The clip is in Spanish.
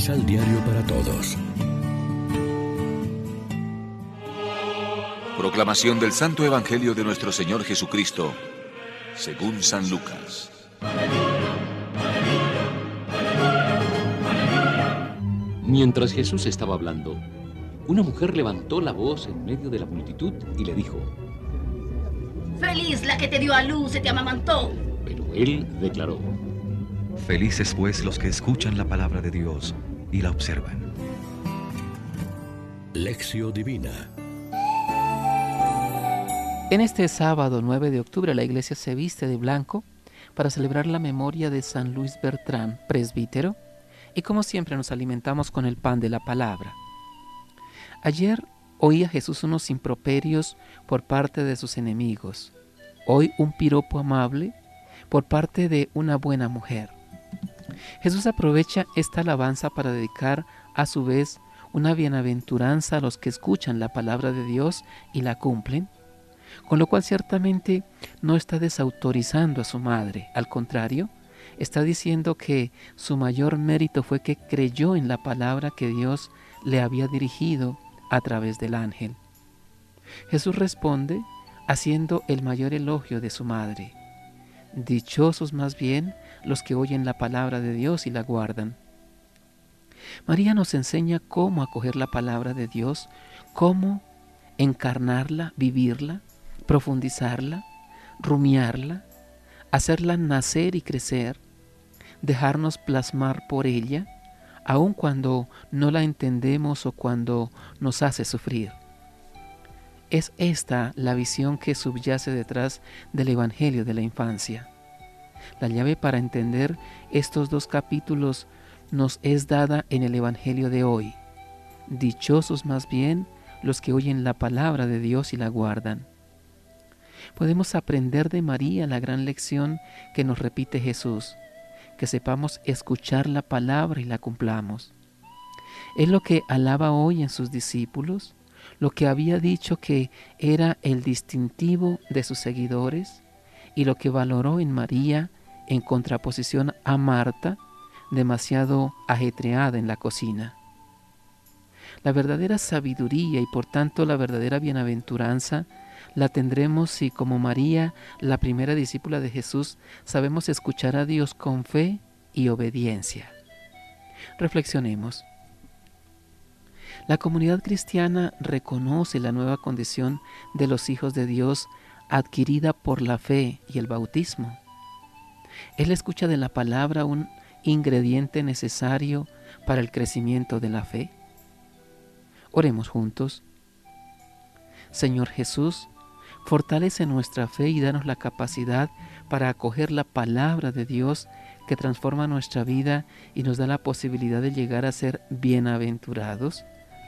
Misal Diario para Todos. Proclamación del Santo Evangelio de nuestro Señor Jesucristo, según San Lucas. Mientras Jesús estaba hablando, una mujer levantó la voz en medio de la multitud y le dijo, Feliz la que te dio a luz y te amamantó. Pero él declaró, Felices pues los que escuchan la palabra de Dios y la observan. Lección Divina En este sábado 9 de octubre la iglesia se viste de blanco para celebrar la memoria de San Luis Bertrán, presbítero, y como siempre nos alimentamos con el pan de la palabra. Ayer oía Jesús unos improperios por parte de sus enemigos, hoy un piropo amable por parte de una buena mujer. Jesús aprovecha esta alabanza para dedicar a su vez una bienaventuranza a los que escuchan la palabra de Dios y la cumplen, con lo cual ciertamente no está desautorizando a su madre, al contrario, está diciendo que su mayor mérito fue que creyó en la palabra que Dios le había dirigido a través del ángel. Jesús responde haciendo el mayor elogio de su madre. Dichosos más bien los que oyen la palabra de Dios y la guardan. María nos enseña cómo acoger la palabra de Dios, cómo encarnarla, vivirla, profundizarla, rumiarla, hacerla nacer y crecer, dejarnos plasmar por ella, aun cuando no la entendemos o cuando nos hace sufrir. Es esta la visión que subyace detrás del Evangelio de la infancia. La llave para entender estos dos capítulos nos es dada en el Evangelio de hoy. Dichosos más bien los que oyen la palabra de Dios y la guardan. Podemos aprender de María la gran lección que nos repite Jesús, que sepamos escuchar la palabra y la cumplamos. Es lo que alaba hoy en sus discípulos, lo que había dicho que era el distintivo de sus seguidores y lo que valoró en María en contraposición a Marta, demasiado ajetreada en la cocina. La verdadera sabiduría y por tanto la verdadera bienaventuranza la tendremos si como María, la primera discípula de Jesús, sabemos escuchar a Dios con fe y obediencia. Reflexionemos. La comunidad cristiana reconoce la nueva condición de los hijos de Dios adquirida por la fe y el bautismo. Es la escucha de la palabra un ingrediente necesario para el crecimiento de la fe. Oremos juntos. Señor Jesús, fortalece nuestra fe y danos la capacidad para acoger la palabra de Dios que transforma nuestra vida y nos da la posibilidad de llegar a ser bienaventurados.